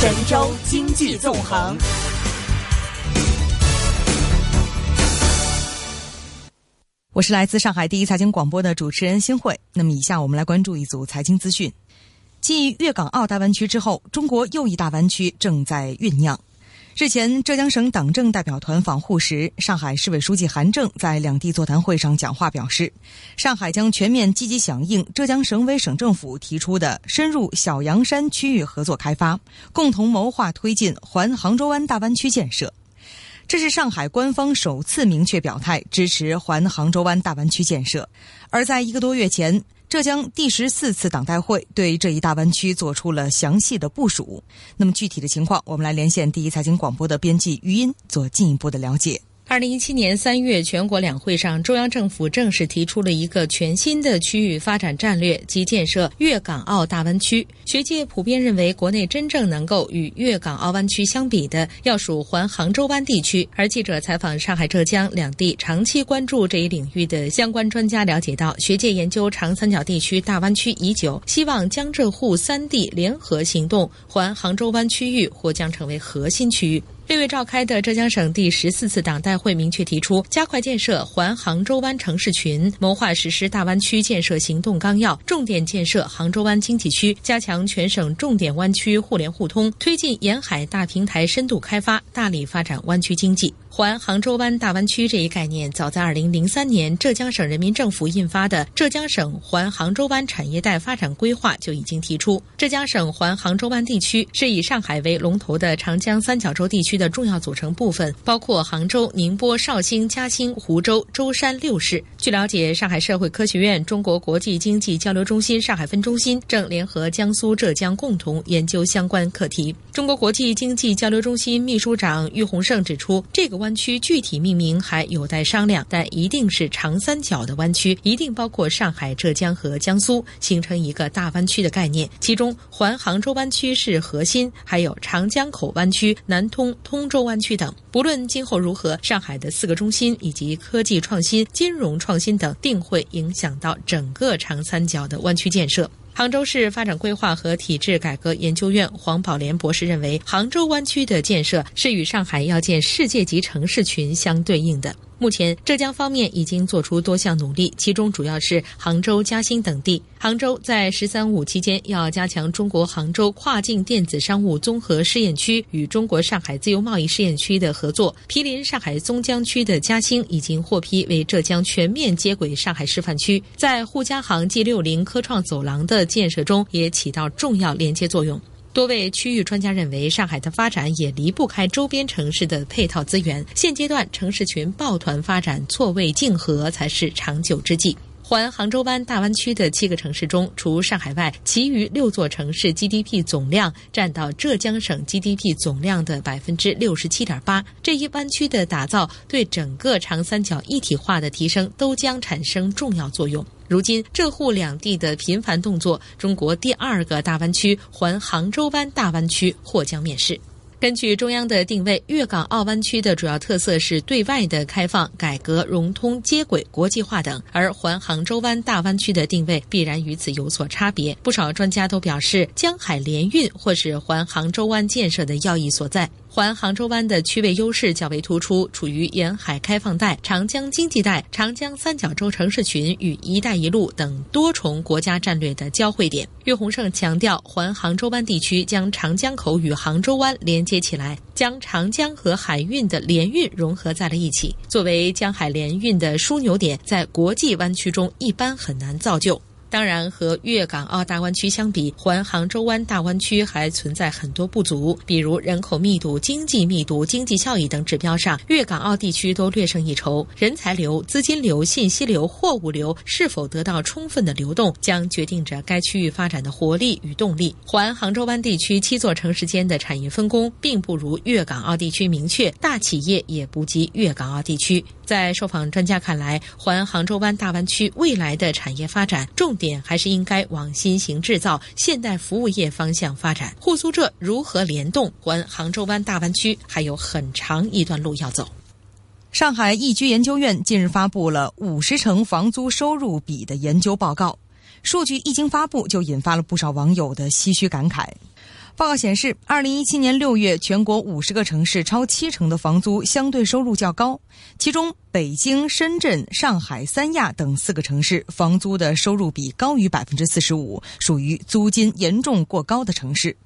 神州经济纵横。我是来自上海第一财经广播的主持人新慧。那么，以下我们来关注一组财经资讯。继粤港澳大湾区之后，中国又一大湾区正在酝酿。日前，浙江省党政代表团访沪时，上海市委书记韩正在两地座谈会上讲话表示，上海将全面积极响应浙江省委省政府提出的深入小阳山区域合作开发，共同谋划推进环杭州湾大湾区建设。这是上海官方首次明确表态支持环杭州湾大湾区建设，而在一个多月前，浙江第十四次党代会对这一大湾区做出了详细的部署。那么具体的情况，我们来连线第一财经广播的编辑余音做进一步的了解。二零一七年三月全国两会上，中央政府正式提出了一个全新的区域发展战略及建设粤港澳大湾区。学界普遍认为，国内真正能够与粤港澳湾区相比的，要数环杭州湾地区。而记者采访上海、浙江两地长期关注这一领域的相关专家了解到，学界研究长三角地区大湾区已久，希望江浙沪三地联合行动，环杭州湾区域或将成为核心区域。六月召开的浙江省第十四次党代会明确提出，加快建设环杭州湾城市群，谋划实施大湾区建设行动纲要，重点建设杭州湾经济区，加强全省重点湾区互联互通，推进沿海大平台深度开发，大力发展湾区经济。环杭州湾大湾区这一概念，早在二零零三年浙江省人民政府印发的《浙江省环杭州湾产业带发展规划》就已经提出。浙江省环杭州湾地区是以上海为龙头的长江三角洲地区的重要组成部分，包括杭州、宁波、绍兴、嘉兴、湖州、舟山六市。据了解，上海社会科学院中国国际经济交流中心上海分中心正联合江苏、浙江共同研究相关课题。中国国际经济交流中心秘书长郁洪胜指出，这个湾。湾区具体命名还有待商量，但一定是长三角的湾区，一定包括上海、浙江和江苏，形成一个大湾区的概念。其中，环杭州湾区是核心，还有长江口湾区、南通、通州湾区等。不论今后如何，上海的四个中心以及科技创新、金融创新等，定会影响到整个长三角的湾区建设。杭州市发展规划和体制改革研究院黄宝莲博士认为，杭州湾区的建设是与上海要建世界级城市群相对应的。目前，浙江方面已经做出多项努力，其中主要是杭州、嘉兴等地。杭州在“十三五”期间要加强中国杭州跨境电子商务综合试验区与中国上海自由贸易试验区的合作。毗邻上海松江区的嘉兴已经获批为浙江全面接轨上海示范区，在沪嘉杭 G 六零科创走廊的建设中也起到重要连接作用。多位区域专家认为，上海的发展也离不开周边城市的配套资源。现阶段城市群抱团发展、错位竞合才是长久之计。环杭州湾大湾区的七个城市中，除上海外，其余六座城市 GDP 总量占到浙江省 GDP 总量的百分之六十七点八。这一湾区的打造，对整个长三角一体化的提升都将产生重要作用。如今，浙沪两地的频繁动作，中国第二个大湾区环杭州湾大湾区或将面世。根据中央的定位，粤港澳湾区的主要特色是对外的开放、改革、融通、接轨、国际化等，而环杭州湾大湾区的定位必然与此有所差别。不少专家都表示，江海联运或是环杭州湾建设的要义所在。环杭州湾的区位优势较为突出，处于沿海开放带、长江经济带、长江三角洲城市群与“一带一路”等多重国家战略的交汇点。岳洪胜强调，环杭州湾地区将长江口与杭州湾连接起来，将长江和海运的联运融合在了一起，作为江海联运的枢纽点，在国际湾区中一般很难造就。当然，和粤港澳大湾区相比，环杭州湾大湾区还存在很多不足，比如人口密度、经济密度、经济效益等指标上，粤港澳地区都略胜一筹。人才流、资金流、信息流、货物流是否得到充分的流动，将决定着该区域发展的活力与动力。环杭州湾地区七座城市间的产业分工，并不如粤港澳地区明确，大企业也不及粤港澳地区。在受访专家看来，环杭州湾大湾区未来的产业发展重点还是应该往新型制造、现代服务业方向发展。沪苏浙如何联动，环杭州湾大湾区还有很长一段路要走。上海易居研究院近日发布了五十城房租收入比的研究报告，数据一经发布就引发了不少网友的唏嘘感慨。报告显示，二零一七年六月，全国五十个城市超七成的房租相对收入较高，其中北京、深圳、上海、三亚等四个城市房租的收入比高于百分之四十五，属于租金严重过高的城市。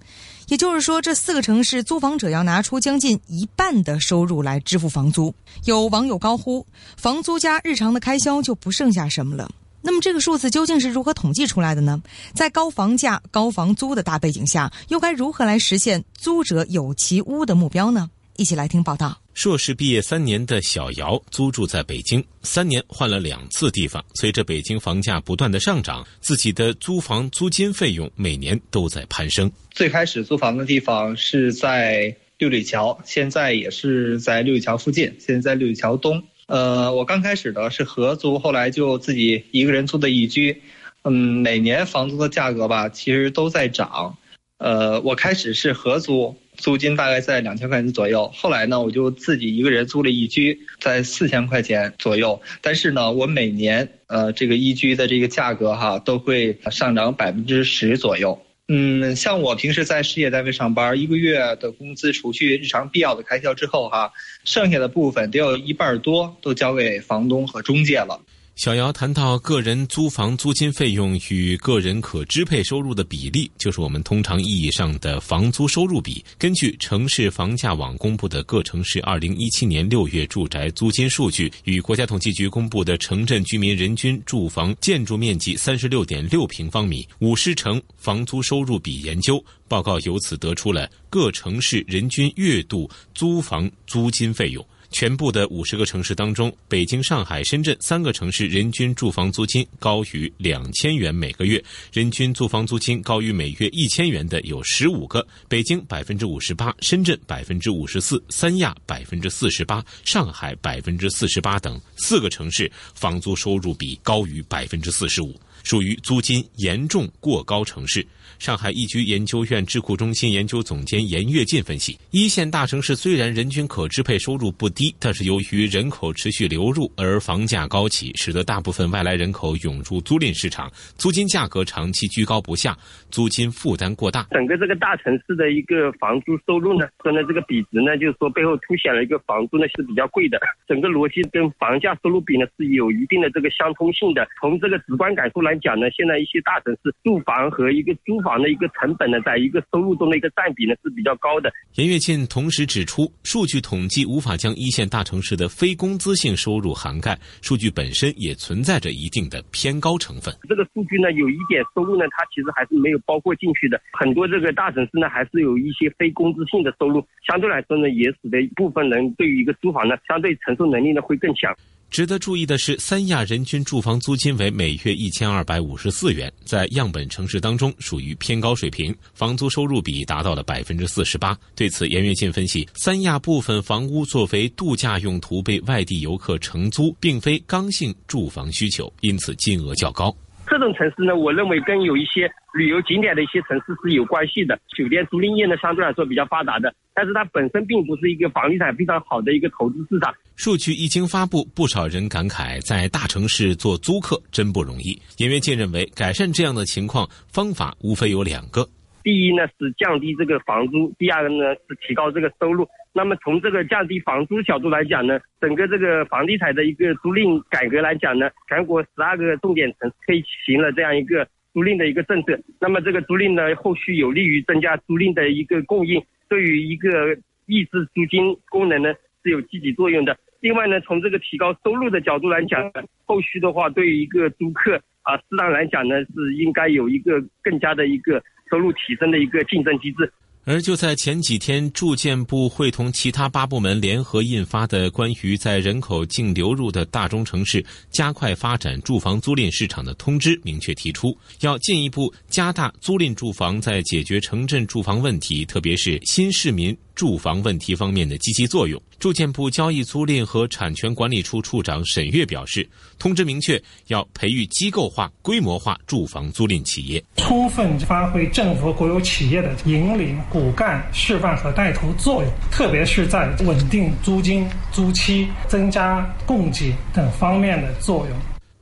也就是说，这四个城市租房者要拿出将近一半的收入来支付房租。有网友高呼：“房租加日常的开销就不剩下什么了。”那么这个数字究竟是如何统计出来的呢？在高房价、高房租的大背景下，又该如何来实现租者有其屋的目标呢？一起来听报道。硕士毕业三年的小姚租住在北京，三年换了两次地方。随着北京房价不断的上涨，自己的租房租金费用每年都在攀升。最开始租房的地方是在六里桥，现在也是在六里桥附近，现在在六里桥东。呃，我刚开始的是合租，后来就自己一个人租的一居，嗯，每年房租的价格吧，其实都在涨。呃，我开始是合租，租金大概在两千块钱左右，后来呢，我就自己一个人租了一居，在四千块钱左右。但是呢，我每年呃这个一居的这个价格哈，都会上涨百分之十左右。嗯，像我平时在事业单位上班，一个月的工资除去日常必要的开销之后，哈，剩下的部分得有一半多都交给房东和中介了。小姚谈到个人租房租金费用与个人可支配收入的比例，就是我们通常意义上的房租收入比。根据城市房价网公布的各城市二零一七年六月住宅租金数据，与国家统计局公布的城镇居民人均住房建筑面积三十六点六平方米五十城房租收入比研究报告，由此得出了各城市人均月度租房租金费用。全部的五十个城市当中，北京、上海、深圳三个城市人均住房租金高于两千元每个月，人均住房租金高于每月一千元的有十五个。北京百分之五十八，深圳百分之五十四，三亚百分之四十八，上海百分之四十八等四个城市房租收入比高于百分之四十五，属于租金严重过高城市。上海易居研究院智库中心研究总监严跃进分析：一线大城市虽然人均可支配收入不低，但是由于人口持续流入而房价高企，使得大部分外来人口涌入租赁市场，租金价格长期居高不下，租金负担过大。整个这个大城市的一个房租收入呢，说呢这个比值呢，就是说背后凸显了一个房租呢是比较贵的，整个逻辑跟房价收入比呢是有一定的这个相通性的。从这个直观感受来讲呢，现在一些大城市住房和一个租房。的一个成本呢，在一个收入中的一个占比呢是比较高的。严跃进同时指出，数据统计无法将一线大城市的非工资性收入涵盖，数据本身也存在着一定的偏高成分。这个数据呢，有一点收入呢，它其实还是没有包括进去的。很多这个大城市呢，还是有一些非工资性的收入，相对来说呢，也使得一部分人对于一个租房呢，相对承受能力呢会更强。值得注意的是，三亚人均住房租金为每月一千二百五十四元，在样本城市当中属于偏高水平，房租收入比达到了百分之四十八。对此，严跃进分析，三亚部分房屋作为度假用途被外地游客承租，并非刚性住房需求，因此金额较高。这种城市呢，我认为跟有一些旅游景点的一些城市是有关系的。酒店租赁业呢，相对来说比较发达的，但是它本身并不是一个房地产非常好的一个投资市场。数据一经发布，不少人感慨，在大城市做租客真不容易。严跃进认为，改善这样的情况方法无非有两个。第一呢是降低这个房租，第二个呢是提高这个收入。那么从这个降低房租角度来讲呢，整个这个房地产的一个租赁改革来讲呢，全国十二个重点城市推行了这样一个租赁的一个政策。那么这个租赁呢，后续有利于增加租赁的一个供应，对于一个抑制租金功能呢是有积极作用的。另外呢，从这个提高收入的角度来讲，后续的话对于一个租客啊，适当来讲呢是应该有一个更加的一个。收入提升的一个竞争机制。而就在前几天，住建部会同其他八部门联合印发的关于在人口净流入的大中城市加快发展住房租赁市场的通知，明确提出要进一步加大租赁住房在解决城镇住房问题，特别是新市民。住房问题方面的积极作用。住建部交易租赁和产权管理处处长沈月表示，通知明确要培育机构化、规模化住房租赁企业，充分发挥政府国有企业的引领、骨干、示范和带头作用，特别是在稳定租金、租期、增加供给等方面的作用。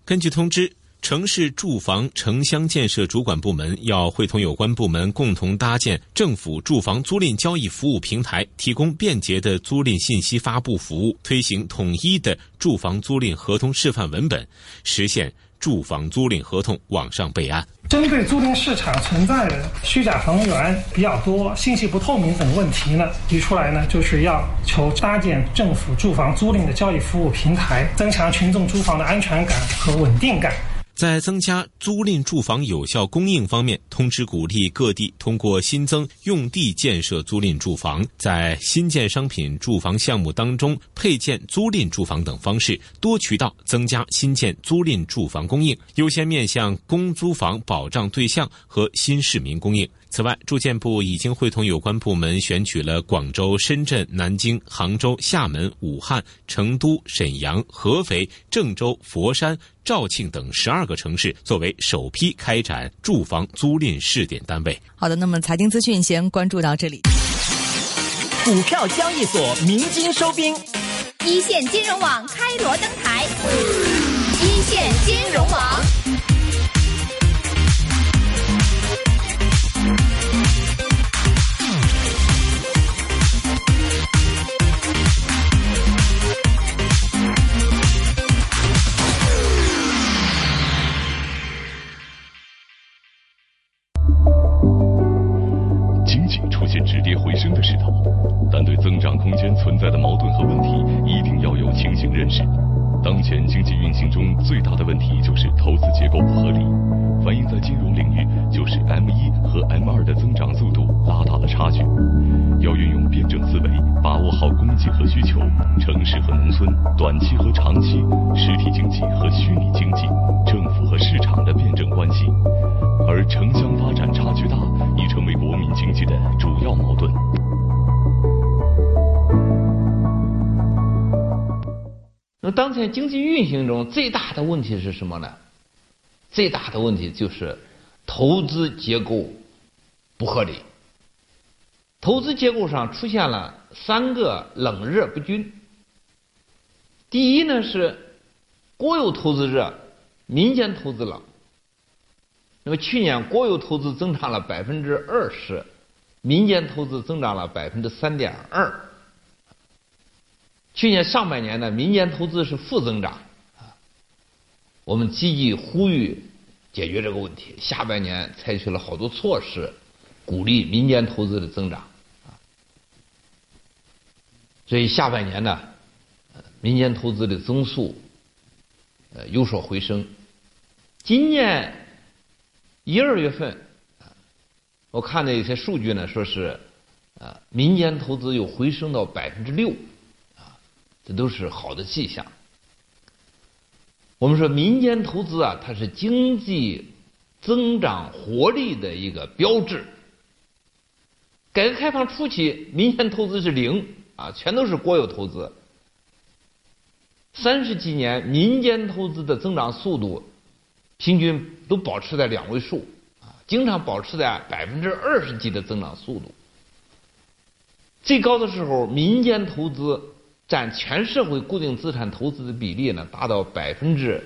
根据通知。城市住房城乡建设主管部门要会同有关部门共同搭建政府住房租赁交易服务平台，提供便捷的租赁信息发布服务，推行统一的住房租赁合同示范文本，实现住房租赁合同网上备案。针对租赁市场存在的虚假房源比较多、信息不透明等问题呢，提出来呢，就是要求搭建政府住房租赁的交易服务平台，增强群众租房的安全感和稳定感。在增加租赁住房有效供应方面，通知鼓励各地通过新增用地建设租赁住房，在新建商品住房项目当中配建租赁住房等方式，多渠道增加新建租赁住房供应，优先面向公租房保障对象和新市民供应。此外，住建部已经会同有关部门选取了广州、深圳、南京、杭州、厦门、武汉、成都、沈阳、合肥、郑州、佛山、肇庆等十二个城市作为首批开展住房租赁试点单位。好的，那么财经资讯先关注到这里。股票交易所鸣金收兵，一线金融网开锣登台，一线金融网。好供给和需求、城市和农村、短期和长期、实体经济和虚拟经济、政府和市场的辩证关系。而城乡发展差距大已成为国民经济的主要矛盾。那当前经济运行中最大的问题是什么呢？最大的问题就是投资结构不合理，投资结构上出现了三个冷热不均。第一呢是国有投资热，民间投资冷。那么去年国有投资增长了百分之二十，民间投资增长了百分之三点二。去年上半年呢，民间投资是负增长，啊，我们积极呼吁解决这个问题。下半年采取了好多措施，鼓励民间投资的增长，所以下半年呢，民间投资的增速呃有所回升。今年一二月份，我看的一些数据呢，说是啊，民间投资又回升到百分之六。啊这都是好的迹象。我们说民间投资啊，它是经济增长活力的一个标志。改革开放初期，民间投资是零啊，全都是国有投资。三十几年，民间投资的增长速度平均都保持在两位数啊，经常保持在百分之二十几的增长速度。最高的时候，民间投资。占全社会固定资产投资的比例呢，达到百分之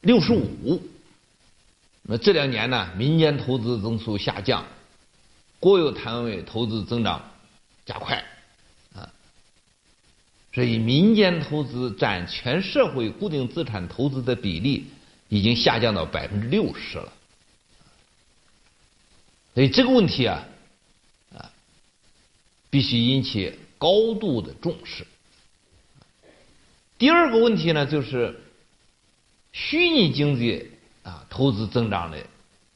六十五。那这两年呢，民间投资增速下降，国有单位投资增长加快，啊，所以民间投资占全社会固定资产投资的比例已经下降到百分之六十了。所以这个问题啊。必须引起高度的重视。第二个问题呢，就是虚拟经济啊，投资增长的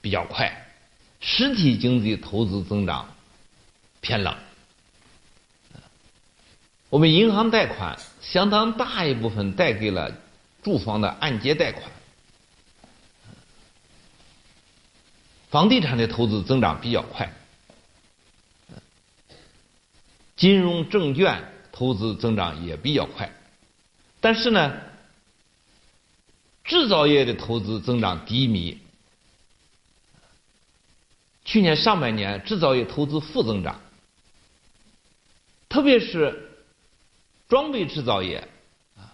比较快，实体经济投资增长偏冷。我们银行贷款相当大一部分贷给了住房的按揭贷款，房地产的投资增长比较快。金融证券投资增长也比较快，但是呢，制造业的投资增长低迷。去年上半年制造业投资负增长，特别是装备制造业啊，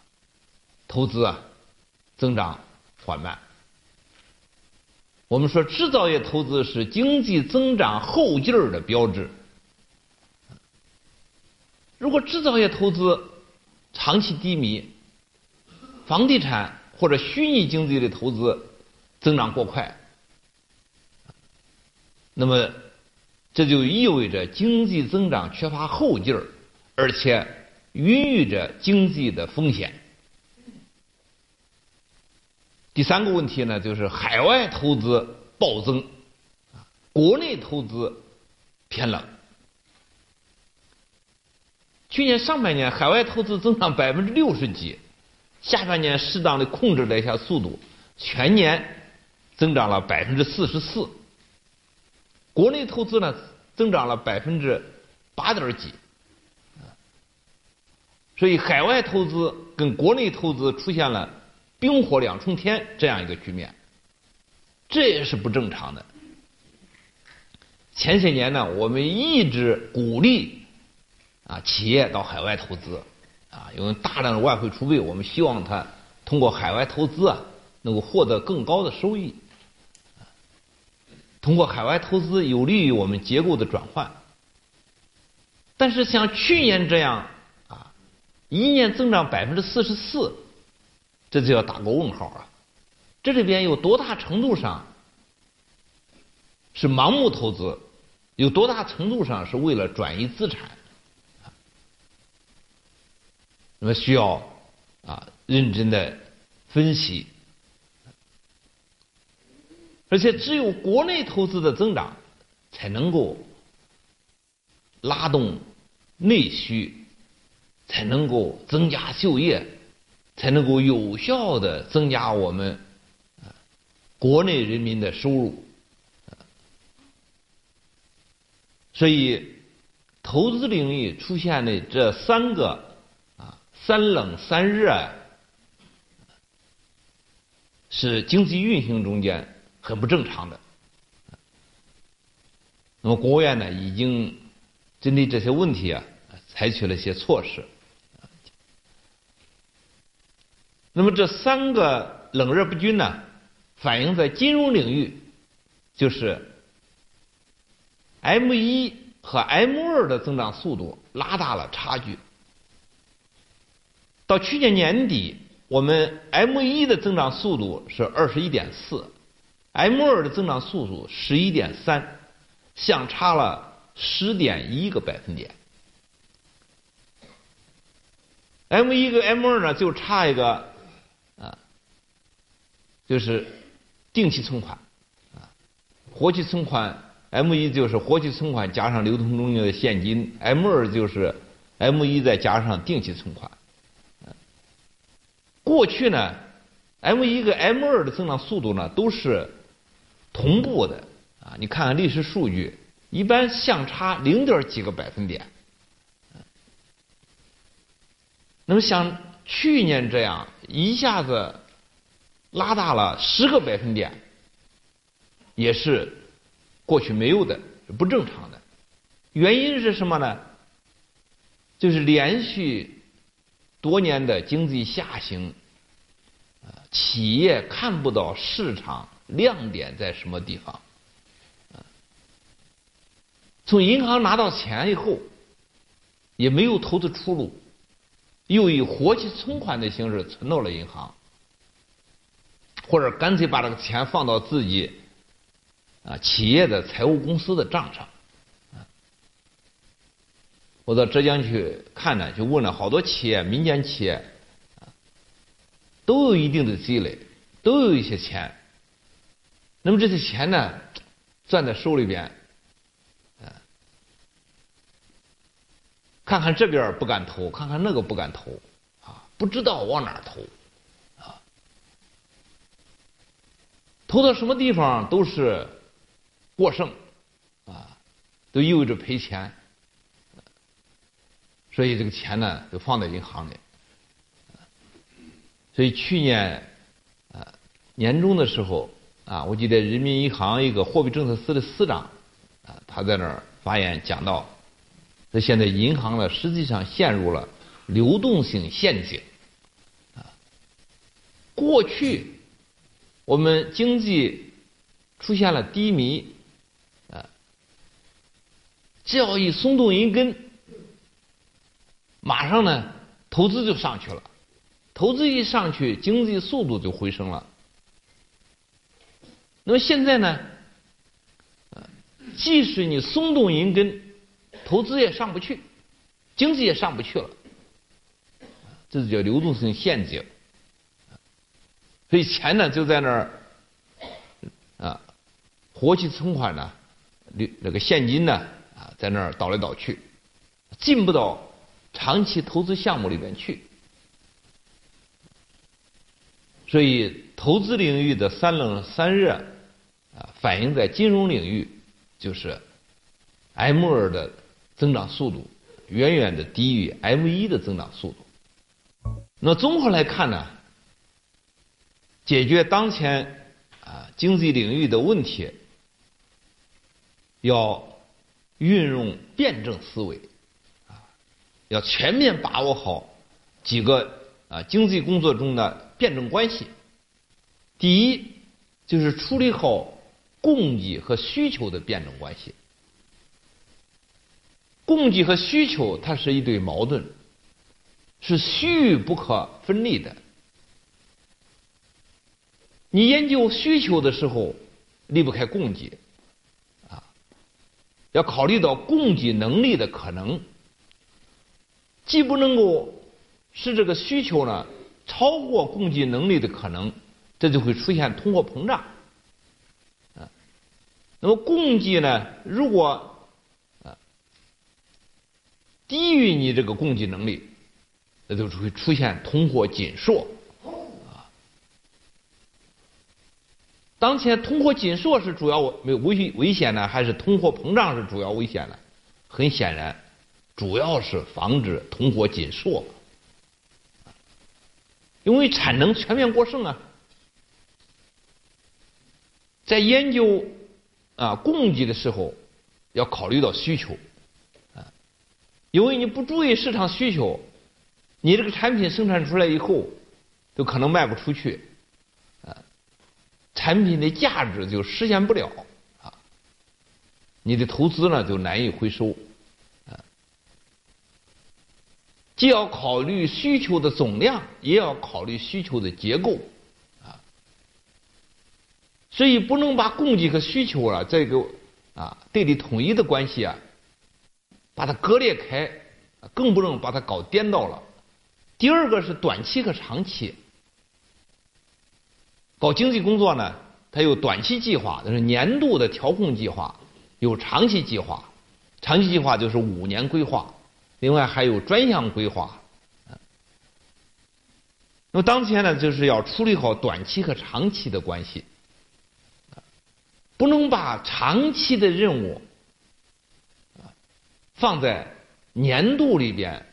投资啊增长缓慢。我们说制造业投资是经济增长后劲儿的标志。如果制造业投资长期低迷，房地产或者虚拟经济的投资增长过快，那么这就意味着经济增长缺乏后劲儿，而且孕育着经济的风险。第三个问题呢，就是海外投资暴增，国内投资偏冷。去年上半年海外投资增长百分之六十几，下半年适当的控制了一下速度，全年增长了百分之四十四。国内投资呢，增长了百分之八点几，所以海外投资跟国内投资出现了。冰火两重天这样一个局面，这也是不正常的。前些年呢，我们一直鼓励啊企业到海外投资，啊，因为大量的外汇储备，我们希望它通过海外投资啊，能够获得更高的收益。通过海外投资有利于我们结构的转换。但是像去年这样啊，一年增长百分之四十四。这就要打个问号啊！这里边有多大程度上是盲目投资，有多大程度上是为了转移资产？那么需要啊认真的分析，而且只有国内投资的增长，才能够拉动内需，才能够增加就业。才能够有效的增加我们国内人民的收入，所以投资领域出现的这三个啊三冷三热，是经济运行中间很不正常的。那么国务院呢，已经针对这些问题啊，采取了一些措施。那么这三个冷热不均呢，反映在金融领域，就是 M 一和 M 二的增长速度拉大了差距。到去年年底，我们 M 一的增长速度是二十一点四，M 二的增长速度十一点三，相差了十点一个百分点。M 一跟 M 二呢，就差一个啊。就是定期存款，啊，活期存款 M 一就是活期存款加上流通中的现金，M 二就是 M 一再加上定期存款。过去呢，M 一跟 M 二的增长速度呢都是同步的，啊，你看看历史数据，一般相差零点几个百分点。那么像去年这样一下子。拉大了十个百分点，也是过去没有的，不正常的。原因是什么呢？就是连续多年的经济下行，企业看不到市场亮点在什么地方。啊从银行拿到钱以后，也没有投资出路，又以活期存款的形式存到了银行。或者干脆把这个钱放到自己啊企业的财务公司的账上。啊我到浙江去看呢，就问了好多企业，民间企业都有一定的积累，都有一些钱。那么这些钱呢，攥在手里边，看看这边不敢投，看看那个不敢投，啊，不知道往哪投。啊投到什么地方都是过剩，啊，都意味着赔钱，所以这个钱呢就放在银行里。所以去年啊年终的时候啊，我记得人民银行一个货币政策司的司长啊，他在那儿发言讲到，这现在银行呢实际上陷入了流动性陷阱，啊，过去我们经济出现了低迷，啊，只要一松动一根，马上呢投资就上去了，投资一上去，经济速度就回升了。那么现在呢，即使你松动银根，投资也上不去，经济也上不去了，这就叫流动性陷阱。所以钱呢就在那儿啊，活期存款呢，那个现金呢啊，在那儿倒来倒去，进不到长期投资项目里边去。所以投资领域的三冷三热啊，反映在金融领域，就是 M 二的增长速度远远的低于 M 一的增长速度。那综合来看呢？解决当前啊经济领域的问题，要运用辩证思维，啊，要全面把握好几个啊经济工作中的辩证关系。第一，就是处理好供给和需求的辩证关系。供给和需求它是一对矛盾，是虚不可分离的。你研究需求的时候，离不开供给，啊，要考虑到供给能力的可能，既不能够使这个需求呢超过供给能力的可能，这就会出现通货膨胀，那么供给呢，如果啊低于你这个供给能力，那就会出现通货紧缩。当前通货紧缩是主要危危危险呢，还是通货膨胀是主要危险呢？很显然，主要是防止通货紧缩，因为产能全面过剩啊。在研究啊供给的时候，要考虑到需求啊，因为你不注意市场需求，你这个产品生产出来以后，就可能卖不出去。啊产品的价值就实现不了啊，你的投资呢就难以回收啊。既要考虑需求的总量，也要考虑需求的结构，所以不能把供给和需求啊这个啊对立统一的关系啊，把它割裂开，更不能把它搞颠倒了。第二个是短期和长期。搞经济工作呢，它有短期计划，那是年度的调控计划；有长期计划，长期计划就是五年规划，另外还有专项规划。那么当前呢，就是要处理好短期和长期的关系，不能把长期的任务啊放在年度里边，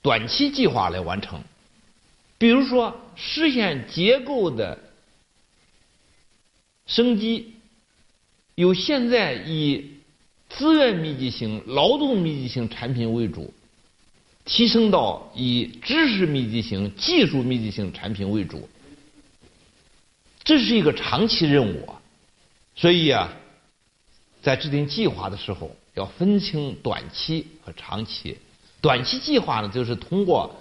短期计划来完成。比如说，实现结构的升级，由现在以资源密集型、劳动密集型产品为主，提升到以知识密集型、技术密集型产品为主，这是一个长期任务啊。所以啊，在制定计划的时候，要分清短期和长期。短期计划呢，就是通过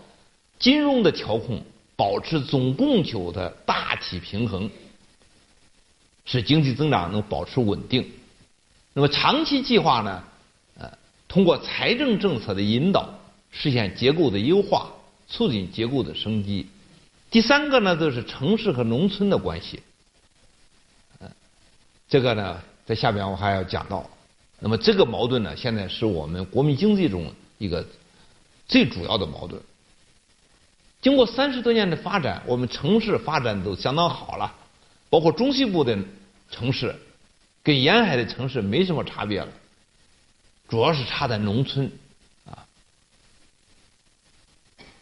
金融的调控。保持总供求的大体平衡，使经济增长能保持稳定。那么长期计划呢？呃，通过财政政策的引导，实现结构的优化，促进结构的升级。第三个呢，就是城市和农村的关系。这个呢，在下边我还要讲到。那么这个矛盾呢，现在是我们国民经济中一个最主要的矛盾。经过三十多年的发展，我们城市发展都相当好了，包括中西部的城市，跟沿海的城市没什么差别了，主要是差在农村，啊，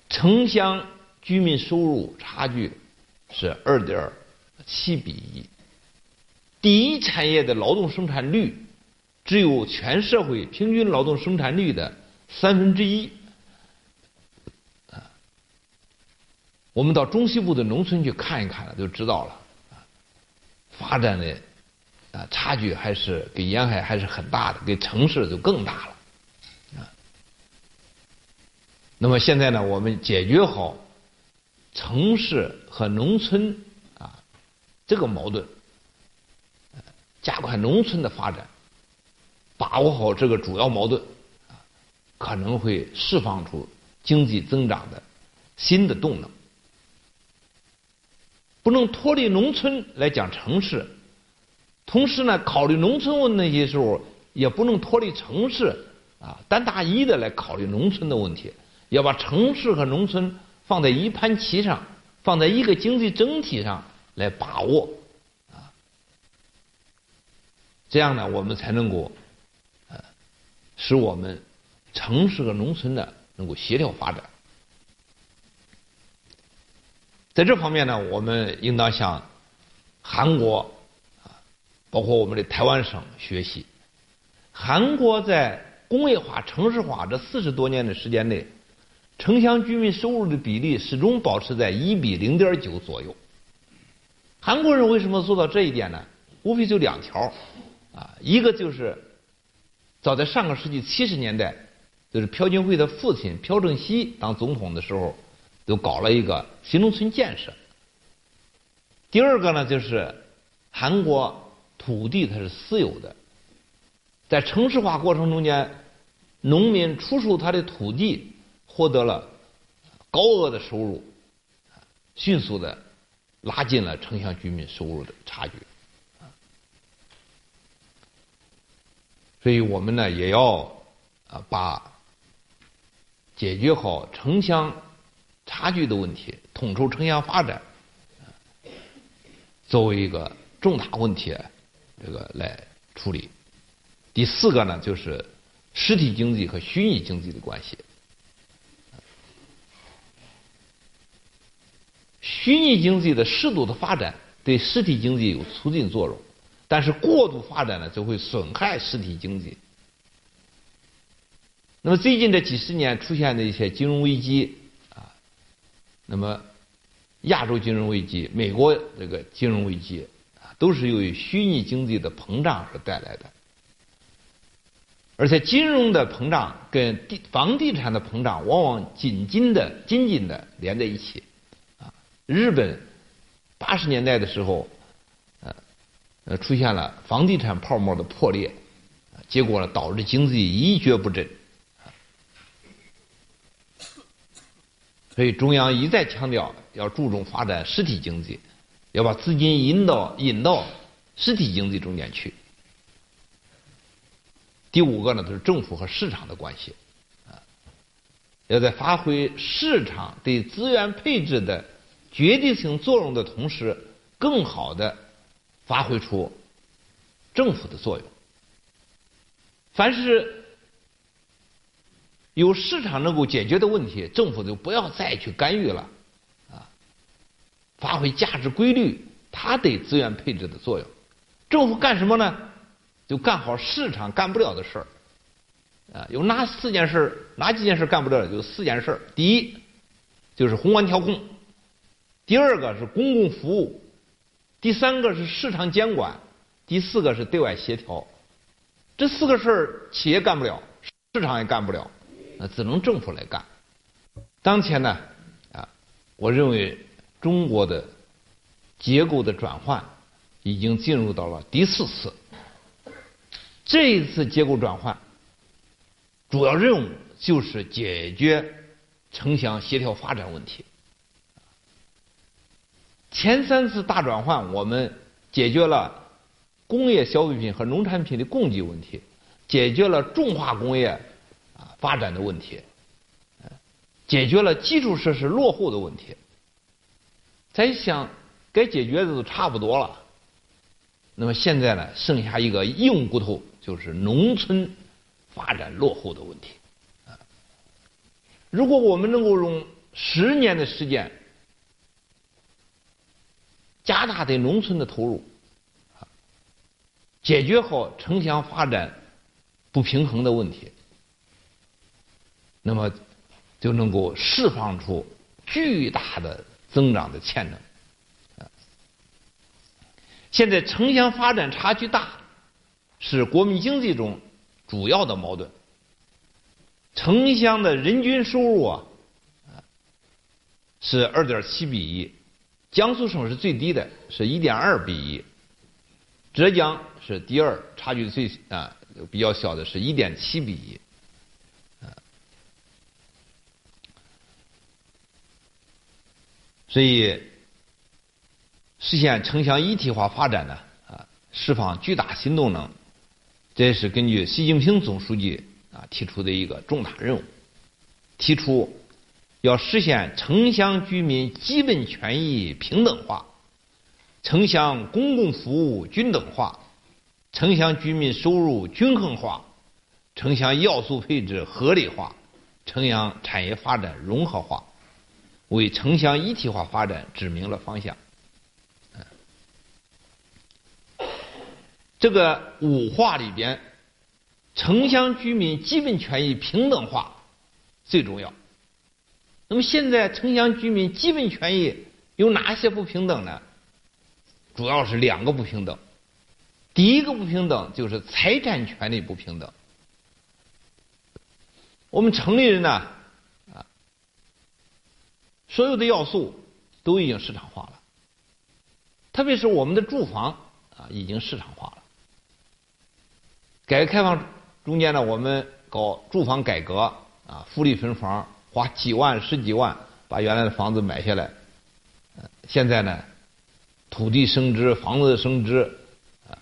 城乡居民收入差距是二点七比一，第一产业的劳动生产率只有全社会平均劳动生产率的三分之一。我们到中西部的农村去看一看，就知道了，发展的啊差距还是给沿海还是很大的，给城市就更大了。啊，那么现在呢，我们解决好城市和农村啊这个矛盾，加快农村的发展，把握好这个主要矛盾，啊，可能会释放出经济增长的新的动能。不能脱离农村来讲城市，同时呢，考虑农村问题的时候，也不能脱离城市啊，单大一的来考虑农村的问题，要把城市和农村放在一盘棋上，放在一个经济整体上来把握，这样呢，我们才能够呃，使我们城市和农村呢能够协调发展。在这方面呢，我们应当向韩国啊，包括我们的台湾省学习。韩国在工业化、城市化这四十多年的时间内，城乡居民收入的比例始终保持在一比零点九左右。韩国人为什么做到这一点呢？无非就两条啊，一个就是早在上个世纪七十年代，就是朴槿惠的父亲朴正熙当总统的时候。就搞了一个新农村建设。第二个呢，就是韩国土地它是私有的，在城市化过程中间，农民出售他的土地，获得了高额的收入，迅速的拉近了城乡居民收入的差距。所以我们呢，也要啊把解决好城乡。差距的问题，统筹城乡发展，作为一个重大问题，这个来处理。第四个呢，就是实体经济和虚拟经济的关系。虚拟经济的适度的发展对实体经济有促进作用，但是过度发展呢，就会损害实体经济。那么最近这几十年出现的一些金融危机啊。那么，亚洲金融危机、美国这个金融危机啊，都是由于虚拟经济的膨胀所带来的。而且，金融的膨胀跟地房地产的膨胀往往紧紧的、紧紧的连在一起。啊，日本八十年代的时候，呃，出现了房地产泡沫的破裂，结果呢，导致经济一蹶不振。所以中央一再强调要注重发展实体经济，要把资金引导引到实体经济中间去。第五个呢，就是政府和市场的关系，要在发挥市场对资源配置的决定性作用的同时，更好的发挥出政府的作用。凡是。有市场能够解决的问题，政府就不要再去干预了，啊，发挥价值规律，它对资源配置的作用。政府干什么呢？就干好市场干不了的事儿，啊，有哪四件事哪几件事干不了？有四件事第一，就是宏观调控；第二个是公共服务；第三个是市场监管；第四个是对外协调。这四个事儿，企业干不了，市场也干不了。那只能政府来干。当前呢，啊，我认为中国的结构的转换已经进入到了第四次。这一次结构转换，主要任务就是解决城乡协调发展问题。前三次大转换，我们解决了工业消费品和农产品的供给问题，解决了重化工业啊。发展的问题，解决了基础设施落后的问题。咱想该解决的都差不多了，那么现在呢，剩下一个硬骨头，就是农村发展落后的问题。如果我们能够用十年的时间，加大对农村的投入，解决好城乡发展不平衡的问题。那么就能够释放出巨大的增长的潜能。现在城乡发展差距大，是国民经济中主要的矛盾。城乡的人均收入啊，是二点七比一，江苏省是最低的，是一点二比一，浙江是第二，差距最啊比较小的是一点七比一，所以。实现城乡一体化发展呢，啊，释放巨大新动能，这是根据习近平总书记啊提出的一个重大任务。提出要实现城乡居民基本权益平等化，城乡公共服务均等化，城乡居民收入均衡化，城乡要素配置合理化，城乡产业发展融合化，为城乡一体化发展指明了方向。这个五化里边，城乡居民基本权益平等化最重要。那么现在城乡居民基本权益有哪些不平等呢？主要是两个不平等。第一个不平等就是财产权利不平等。我们城里人呢，啊，所有的要素都已经市场化了，特别是我们的住房啊，已经市场化了。改革开放中间呢，我们搞住房改革啊，福利分房，花几万、十几万把原来的房子买下来。现在呢，土地升值，房子升值，啊，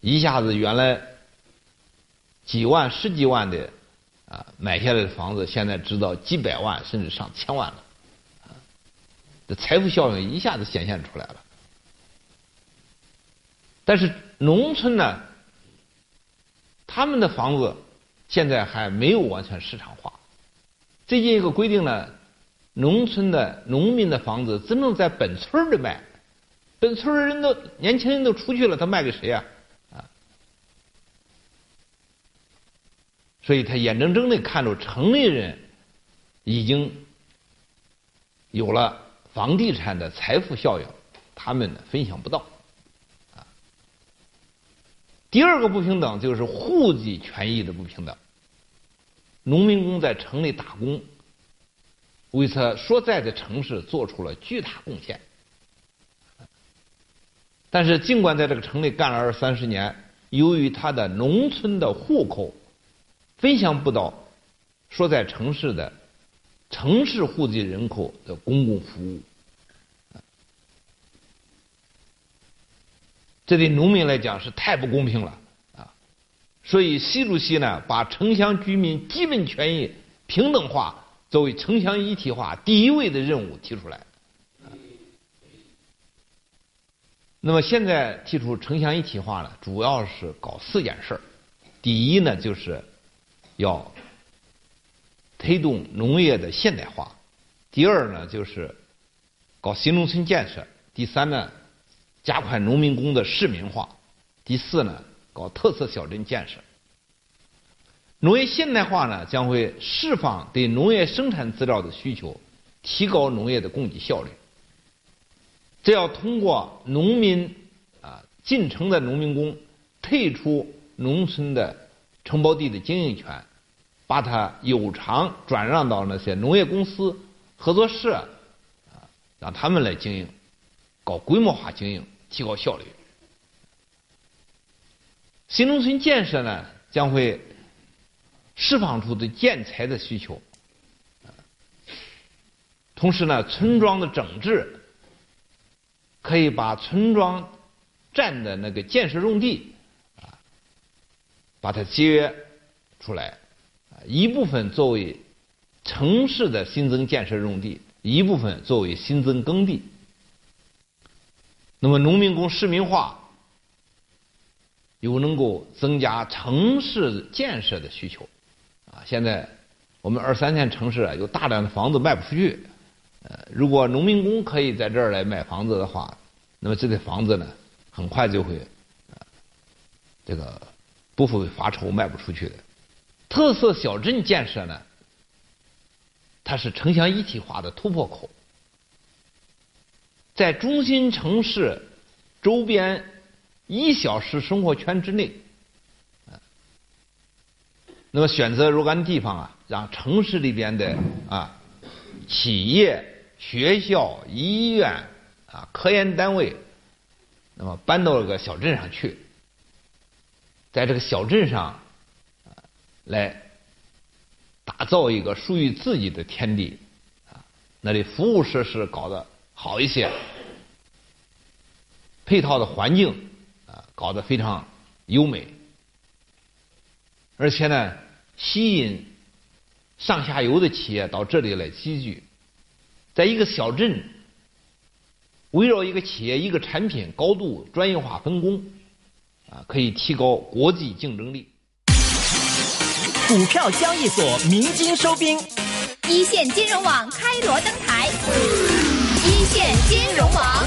一下子原来几万、十几万的啊买下来的房子，现在值到几百万甚至上千万了，啊，这财富效应一下子显现出来了。但是农村呢？他们的房子现在还没有完全市场化。最近一个规定呢，农村的农民的房子只能在本村里卖，本村人都年轻人都出去了，他卖给谁呀？啊！所以他眼睁睁的看着城里人已经有了房地产的财富效应，他们呢分享不到。第二个不平等就是户籍权益的不平等。农民工在城里打工，为他所在的城市做出了巨大贡献。但是，尽管在这个城里干了二三十年，由于他的农村的户口分享不到所在城市的城市户籍人口的公共服务。这对农民来讲是太不公平了！所以习主席呢，把城乡居民基本权益平等化作为城乡一体化第一位的任务提出来。那么现在提出城乡一体化呢，主要是搞四件事儿。第一呢，就是要推动农业的现代化；第二呢，就是搞新农村建设；第三呢。加快农民工的市民化。第四呢，搞特色小镇建设。农业现代化呢，将会释放对农业生产资料的需求，提高农业的供给效率。这要通过农民啊进城的农民工退出农村的承包地的经营权，把它有偿转让到那些农业公司、合作社啊，让他们来经营，搞规模化经营。提高效率。新农村建设呢，将会释放出对建材的需求。同时呢，村庄的整治可以把村庄占的那个建设用地啊，把它节约出来，一部分作为城市的新增建设用地，一部分作为新增耕地。那么，农民工市民化又能够增加城市建设的需求啊！现在我们二三线城市啊，有大量的房子卖不出去。呃，如果农民工可以在这儿来买房子的话，那么这些房子呢，很快就会这个不会发愁卖不出去的。特色小镇建设呢，它是城乡一体化的突破口。在中心城市周边一小时生活圈之内，那么选择若干地方啊，让城市里边的啊企业、学校、医院啊科研单位，那么搬到这个小镇上去，在这个小镇上来打造一个属于自己的天地啊，那里服务设施搞得好一些，配套的环境搞得非常优美。而且呢，吸引上下游的企业到这里来集聚，在一个小镇，围绕一个企业、一个产品高度专业化分工，啊，可以提高国际竞争力。股票交易所鸣金收兵，一线金融网开锣登台，一线金融网。